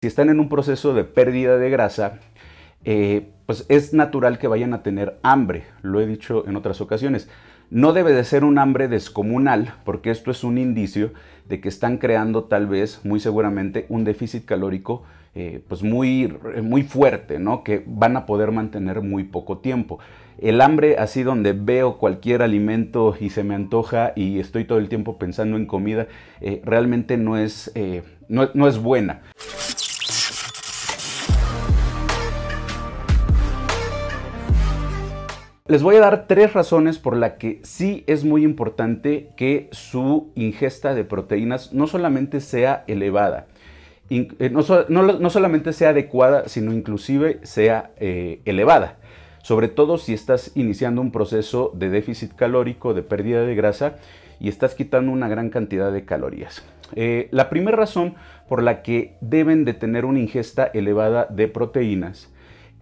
si están en un proceso de pérdida de grasa, eh, pues es natural que vayan a tener hambre, lo he dicho en otras ocasiones. No debe de ser un hambre descomunal, porque esto es un indicio de que están creando tal vez, muy seguramente, un déficit calórico eh, pues muy, muy fuerte, ¿no? Que van a poder mantener muy poco tiempo. El hambre, así donde veo cualquier alimento y se me antoja y estoy todo el tiempo pensando en comida, eh, realmente no es, no, no es buena. Les voy a dar tres razones por las que sí es muy importante que su ingesta de proteínas no solamente sea elevada, eh, no, solamente sea adecuada, sino inclusive sea eh, elevada. Sobre todo si estás iniciando un proceso de déficit calórico, de pérdida de grasa y estás quitando una gran cantidad de calorías. Eh, la primera razón por la que deben de tener una ingesta elevada de proteínas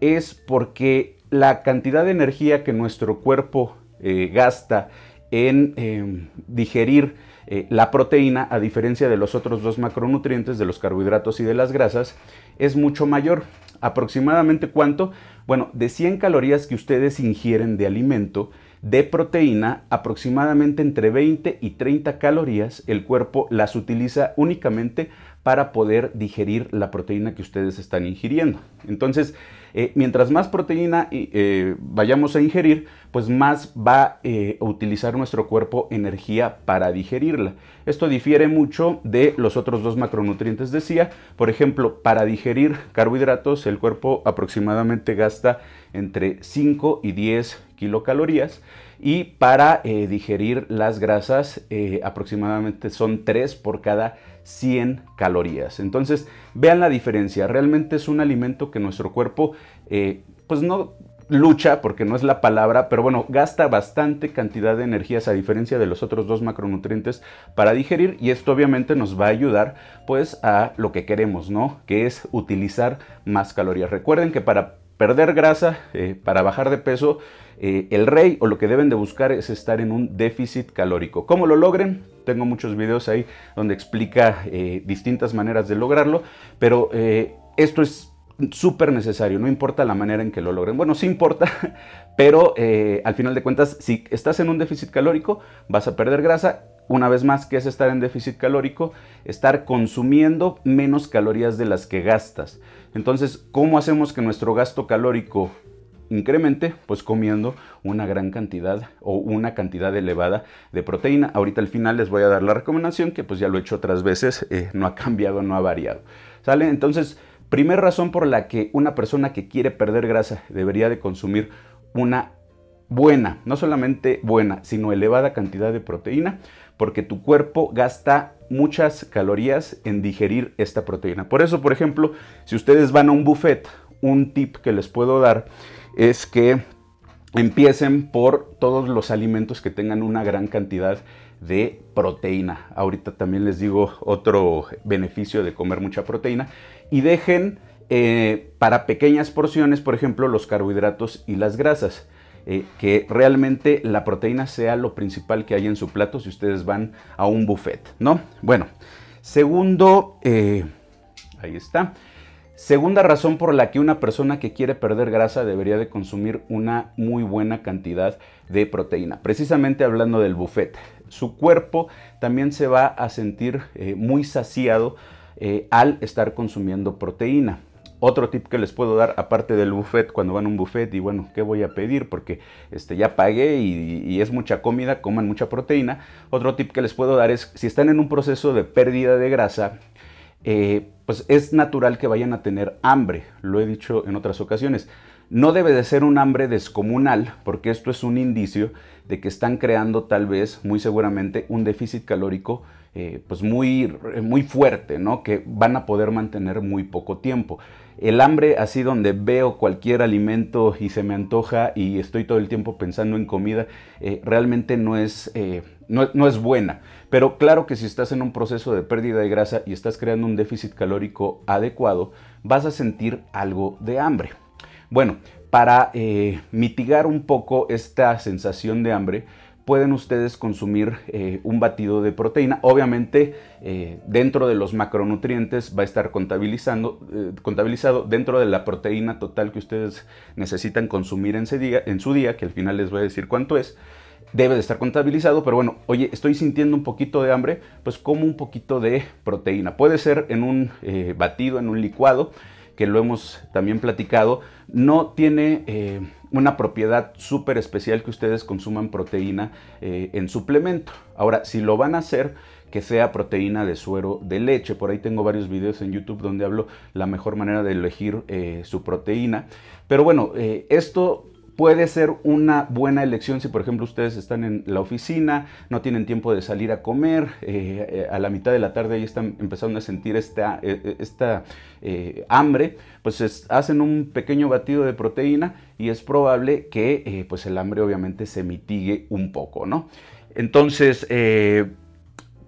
es porque la cantidad de energía que nuestro cuerpo eh, gasta en em, digerir eh, la proteína, a diferencia de los otros dos macronutrientes, de los carbohidratos y de las grasas, es mucho mayor. ¿Aproximadamente cuánto? Bueno, de 100 calorías que ustedes ingieren de alimento, de proteína, aproximadamente entre 20 y 30 calorías, el cuerpo las utiliza únicamente para poder digerir la proteína que ustedes están ingiriendo. Entonces, eh, mientras más proteína eh, vayamos a ingerir, pues más va eh, a utilizar nuestro cuerpo energía para digerirla. Esto difiere mucho de los otros dos macronutrientes, decía. Por ejemplo, para digerir carbohidratos, el cuerpo aproximadamente gasta entre 5 y 10 kilocalorías y para digerir las grasas aproximadamente son 3 por cada 100 calorías. Entonces, vean la diferencia. Realmente es un alimento que nuestro cuerpo, eh, pues no lucha, porque no es la palabra, pero bueno, gasta bastante cantidad de energías a diferencia de los otros dos macronutrientes para digerir y esto obviamente nos va a ayudar pues a lo que queremos, ¿no? Que es utilizar más calorías. Recuerden que para perder grasa, eh, para bajar de peso, eh, el rey o lo que deben de buscar es estar en un déficit calórico. ¿Cómo lo logren? Tengo muchos videos ahí donde explica eh, distintas maneras de lograrlo, pero esto es súper necesario, no importa la manera en que lo logren. Bueno, sí importa, pero al final de cuentas, si estás en un déficit calórico, vas a perder grasa una vez más, ¿qué es estar en déficit calórico? Estar consumiendo menos calorías de las que gastas. Entonces, ¿cómo hacemos que nuestro gasto calórico incremente? Pues comiendo una gran cantidad o una cantidad elevada de proteína. Ahorita al final les voy a dar la recomendación que pues ya lo he hecho otras veces, eh, no ha cambiado, no ha variado. ¿Sale? Entonces, primera razón por la que una persona que quiere perder grasa debería de consumir una buena, no solamente buena, sino elevada cantidad de proteína, porque tu cuerpo gasta muchas calorías en digerir esta proteína. Por eso, por ejemplo, si ustedes van a un buffet, un tip que les puedo dar es que empiecen por todos los alimentos que tengan una gran cantidad de proteína. Ahorita también les digo otro beneficio de comer mucha proteína y dejen eh, para pequeñas porciones, por ejemplo, los carbohidratos y las grasas. Eh, que realmente la proteína sea lo principal que hay en su plato si ustedes van a un buffet, ¿no? Bueno, segundo, eh, ahí está. Segunda razón por la que una persona que quiere perder grasa debería de consumir una muy buena cantidad de proteína. Precisamente hablando del buffet, su cuerpo también se va a sentir eh, muy saciado al estar consumiendo proteína. Otro tip que les puedo dar, aparte del buffet, cuando van a un buffet y bueno, ¿qué voy a pedir? Porque este, ya pagué y, es mucha comida, coman mucha proteína. Otro tip que les puedo dar es, si están en un proceso de pérdida de grasa, eh, pues es natural que vayan a tener hambre, lo he dicho en otras ocasiones. No debe de ser un hambre descomunal, porque esto es un indicio de que están creando tal vez, muy seguramente, un déficit calórico eh, pues muy, muy fuerte, ¿no? Que van a poder mantener muy poco tiempo. El hambre, así donde veo cualquier alimento y se me antoja y estoy todo el tiempo pensando en comida, eh, realmente no es, eh, no, no es buena. Pero claro que si estás en un proceso de pérdida de grasa y estás creando un déficit calórico adecuado, vas a sentir algo de hambre. Bueno, para mitigar un poco esta sensación de hambre, pueden ustedes consumir eh, un batido de proteína. Obviamente, eh, dentro de los macronutrientes va a estar contabilizando, eh, contabilizado dentro de la proteína total que ustedes necesitan consumir en, en su día, que al final les voy a decir cuánto es debe de estar contabilizado, pero bueno, oye, estoy sintiendo un poquito de hambre, pues como un poquito de proteína. Puede ser en un batido, en un licuado, que lo hemos también platicado, no tiene una propiedad súper especial que ustedes consuman proteína eh, en suplemento. Ahora, si lo van a hacer, que sea proteína de suero de leche. Por ahí tengo varios videos en YouTube donde hablo la mejor manera de elegir eh, su proteína. Pero bueno, esto puede ser una buena elección si por ejemplo ustedes están en la oficina, no tienen tiempo de salir a comer, eh, eh, a la mitad de la tarde ahí están empezando a sentir esta, eh, esta hambre, pues hacen un pequeño batido de proteína y es probable que pues el hambre obviamente se mitigue un poco, ¿no? Entonces,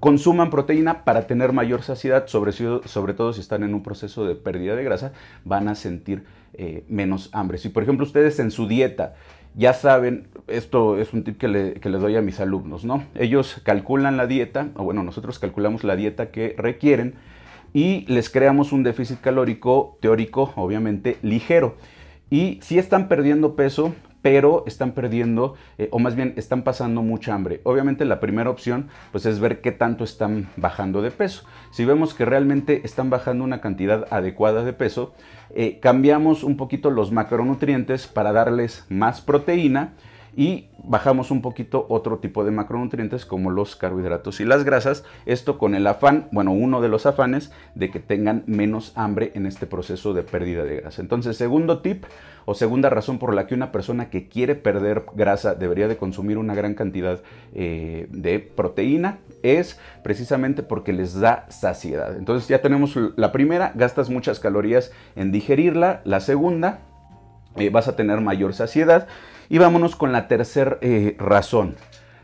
consuman proteína para tener mayor saciedad, sobre, sobre, todo si están en un proceso de pérdida de grasa, van a sentir eh, menos hambre. Si por ejemplo ustedes en su dieta ya saben, esto es un tip que, le, les doy a mis alumnos, ¿no? Ellos calculan la dieta, o bueno, nosotros calculamos la dieta que requieren y les creamos un déficit calórico teórico, obviamente, ligero. Y si están perdiendo peso, pero están perdiendo, eh, o más bien están pasando mucha hambre. Obviamente la primera opción pues es ver qué tanto están bajando de peso. Si vemos que realmente están bajando una cantidad adecuada de peso, eh, cambiamos un poquito los macronutrientes para darles más proteína y bajamos un poquito otro tipo de macronutrientes como los carbohidratos y las grasas. Esto con el afán, bueno, uno de los afanes de que tengan menos hambre en este proceso de pérdida de grasa. Entonces, segundo tip o segunda razón por la que una persona que quiere perder grasa debería de consumir una gran cantidad eh, de proteína es precisamente porque les da saciedad. Entonces ya tenemos la primera, gastas muchas calorías en digerirla. La segunda, eh, vas a tener mayor saciedad. Y vámonos con la tercera eh, razón.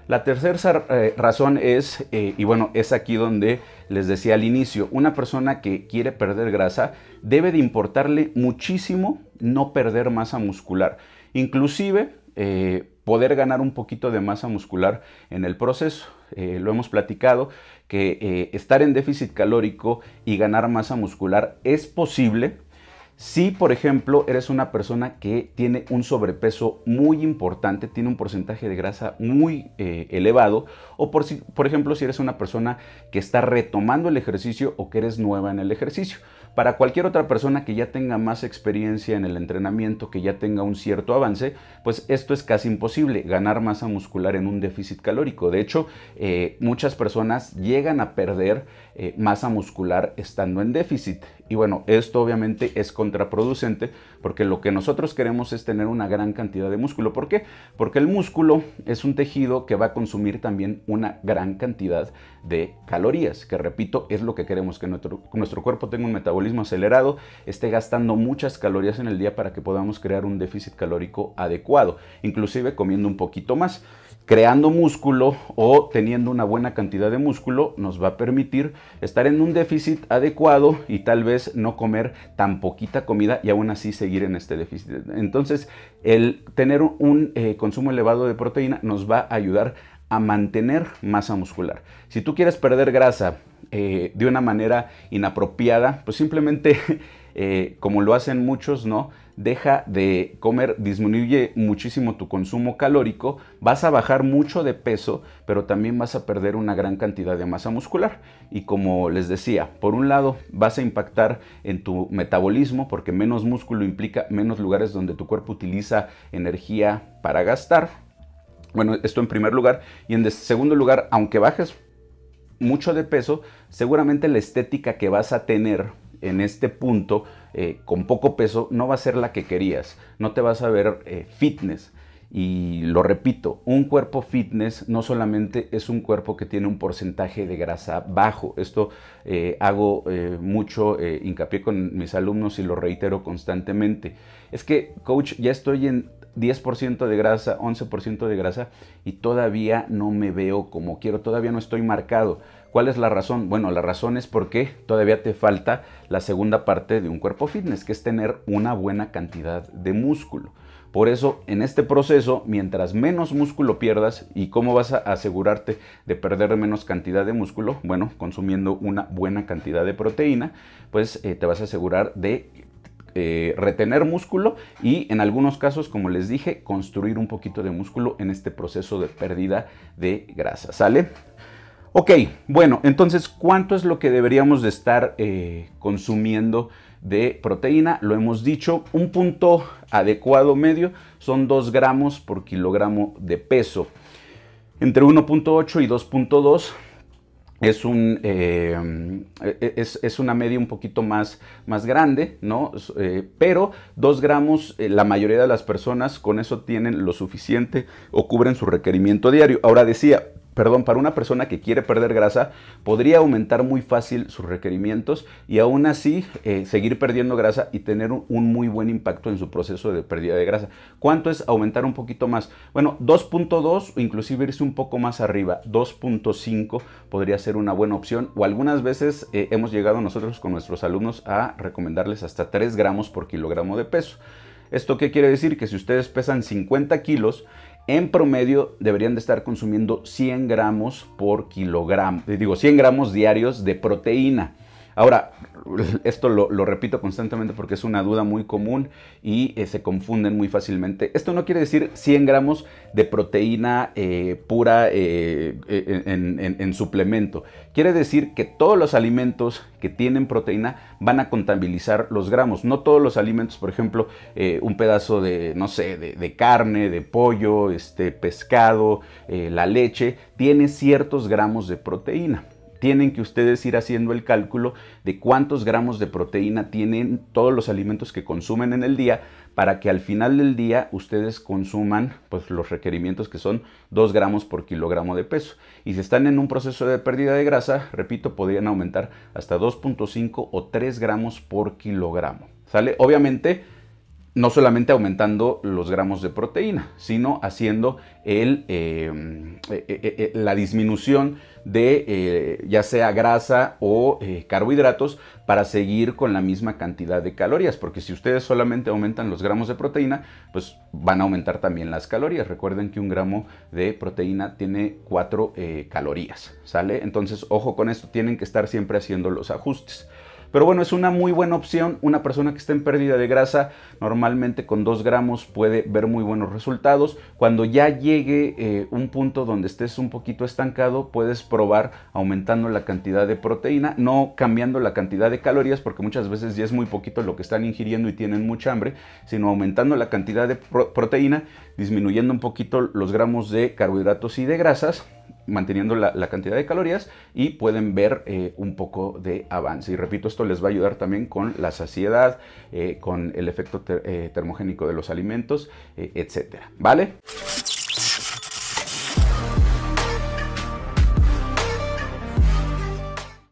La tercera eh, razón es, y bueno, es aquí donde les decía al inicio, una persona que quiere perder grasa debe de importarle muchísimo no perder masa muscular. Inclusive poder ganar un poquito de masa muscular en el proceso. lo hemos platicado que estar en déficit calórico y ganar masa muscular es posible si, por ejemplo, eres una persona que tiene un sobrepeso muy importante, tiene un porcentaje de grasa muy eh, elevado, o por, si, por ejemplo, si eres una persona que está retomando el ejercicio o que eres nueva en el ejercicio. Para cualquier otra persona que ya tenga más experiencia en el entrenamiento, que ya tenga un cierto avance, pues esto es casi imposible, ganar masa muscular en un déficit calórico. De hecho, eh, muchas personas llegan a perder eh, masa muscular estando en déficit. Y bueno, esto obviamente es contraproducente porque lo que nosotros queremos es tener una gran cantidad de músculo. ¿Por qué? Porque el músculo es un tejido que va a consumir también una gran cantidad de calorías, que repito, es lo que queremos, que nuestro, nuestro cuerpo tenga un metabolismo acelerado, esté gastando muchas calorías en el día para que podamos crear un déficit calórico adecuado, inclusive comiendo un poquito más creando músculo o teniendo una buena cantidad de músculo nos va a permitir estar en un déficit adecuado y tal vez no comer tan poquita comida y aún así seguir en este déficit. Entonces, el tener un eh, consumo elevado de proteína nos va a ayudar a mantener masa muscular. Si tú quieres perder grasa eh, de una manera inapropiada, pues simplemente, eh, como lo hacen muchos, ¿no? deja de comer, disminuye muchísimo tu consumo calórico, vas a bajar mucho de peso, pero también vas a perder una gran cantidad de masa muscular. Y como les decía, por un lado vas a impactar en tu metabolismo, porque menos músculo implica menos lugares donde tu cuerpo utiliza energía para gastar. Bueno, esto en primer lugar. Y en segundo lugar, aunque bajes mucho de peso, seguramente la estética que vas a tener en este punto eh, con poco peso no va a ser la que querías, no te vas a ver eh, fitness. Y lo repito, un cuerpo fitness no solamente es un cuerpo que tiene un porcentaje de grasa bajo. Esto eh, hago mucho hincapié con mis alumnos y lo reitero constantemente. Es que, coach, ya estoy en 10% de grasa, 11% de grasa y todavía no me veo como quiero, todavía no estoy marcado. ¿Cuál es la razón? Bueno, la razón es porque todavía te falta la segunda parte de un cuerpo fitness, que es tener una buena cantidad de músculo. Por eso, en este proceso, mientras menos músculo pierdas, ¿y cómo vas a asegurarte de perder menos cantidad de músculo? Bueno, consumiendo una buena cantidad de proteína, pues eh, te vas a asegurar de eh, retener músculo y en algunos casos, como les dije, construir un poquito de músculo en este proceso de pérdida de grasa. ¿Sale? Ok, bueno, entonces, ¿cuánto es lo que deberíamos de estar eh, consumiendo de proteína? Lo hemos dicho, un punto adecuado medio son 2 gramos por kilogramo de peso. Entre 1.8 y 2.2 es, un, eh, es, una media un poquito más, más grande, ¿no? Eh, pero 2 gramos, la mayoría de las personas con eso tienen lo suficiente o cubren su requerimiento diario. Ahora decía, perdón, para una persona que quiere perder grasa, podría aumentar muy fácil sus requerimientos y aún así eh, seguir perdiendo grasa y tener un, muy buen impacto en su proceso de pérdida de grasa. ¿Cuánto es aumentar un poquito más? Bueno, 2.2 o inclusive irse un poco más arriba, 2.5 podría ser una buena opción o algunas veces eh, hemos llegado nosotros con nuestros alumnos a recomendarles hasta 3 gramos por kilogramo de peso. ¿Esto qué quiere decir? Que si ustedes pesan 50 kilos, en promedio deberían de estar consumiendo 100 gramos por kilogramo, digo 100 gramos diarios de proteína. Ahora, esto lo, repito constantemente porque es una duda muy común y eh, se confunden muy fácilmente. Esto no quiere decir 100 gramos de proteína eh, pura eh, en, suplemento. Quiere decir que todos los alimentos que tienen proteína van a contabilizar los gramos. No todos los alimentos, por ejemplo, un pedazo de, no sé, de, carne, de pollo, este, pescado, la leche, tiene ciertos gramos de proteína tienen que ustedes ir haciendo el cálculo de cuántos gramos de proteína tienen todos los alimentos que consumen en el día para que al final del día ustedes consuman pues, los requerimientos que son 2 gramos por kilogramo de peso. Y si están en un proceso de pérdida de grasa, repito, podrían aumentar hasta 2.5 o 3 gramos por kilogramo. ¿Sale? Obviamente, no solamente aumentando los gramos de proteína, sino haciendo el, eh, eh, eh, la disminución de ya sea grasa o carbohidratos para seguir con la misma cantidad de calorías, porque si ustedes solamente aumentan los gramos de proteína, pues van a aumentar también las calorías. Recuerden que un gramo de proteína tiene 4 calorías, ¿sale? Entonces, ojo con esto, tienen que estar siempre haciendo los ajustes. Pero bueno, es una muy buena opción. Una persona que está en pérdida de grasa, normalmente con 2 gramos puede ver muy buenos resultados. Cuando ya llegue eh, un punto donde estés un poquito estancado, puedes probar aumentando la cantidad de proteína, no cambiando la cantidad de calorías, porque muchas veces ya es muy poquito lo que están ingiriendo y tienen mucha hambre, sino aumentando la cantidad de proteína, disminuyendo un poquito los gramos de carbohidratos y de grasas manteniendo la, cantidad de calorías y pueden ver eh, un poco de avance. Y repito, esto les va a ayudar también con la saciedad, eh, con el efecto eh, termogénico de los alimentos, etcétera. ¿Vale?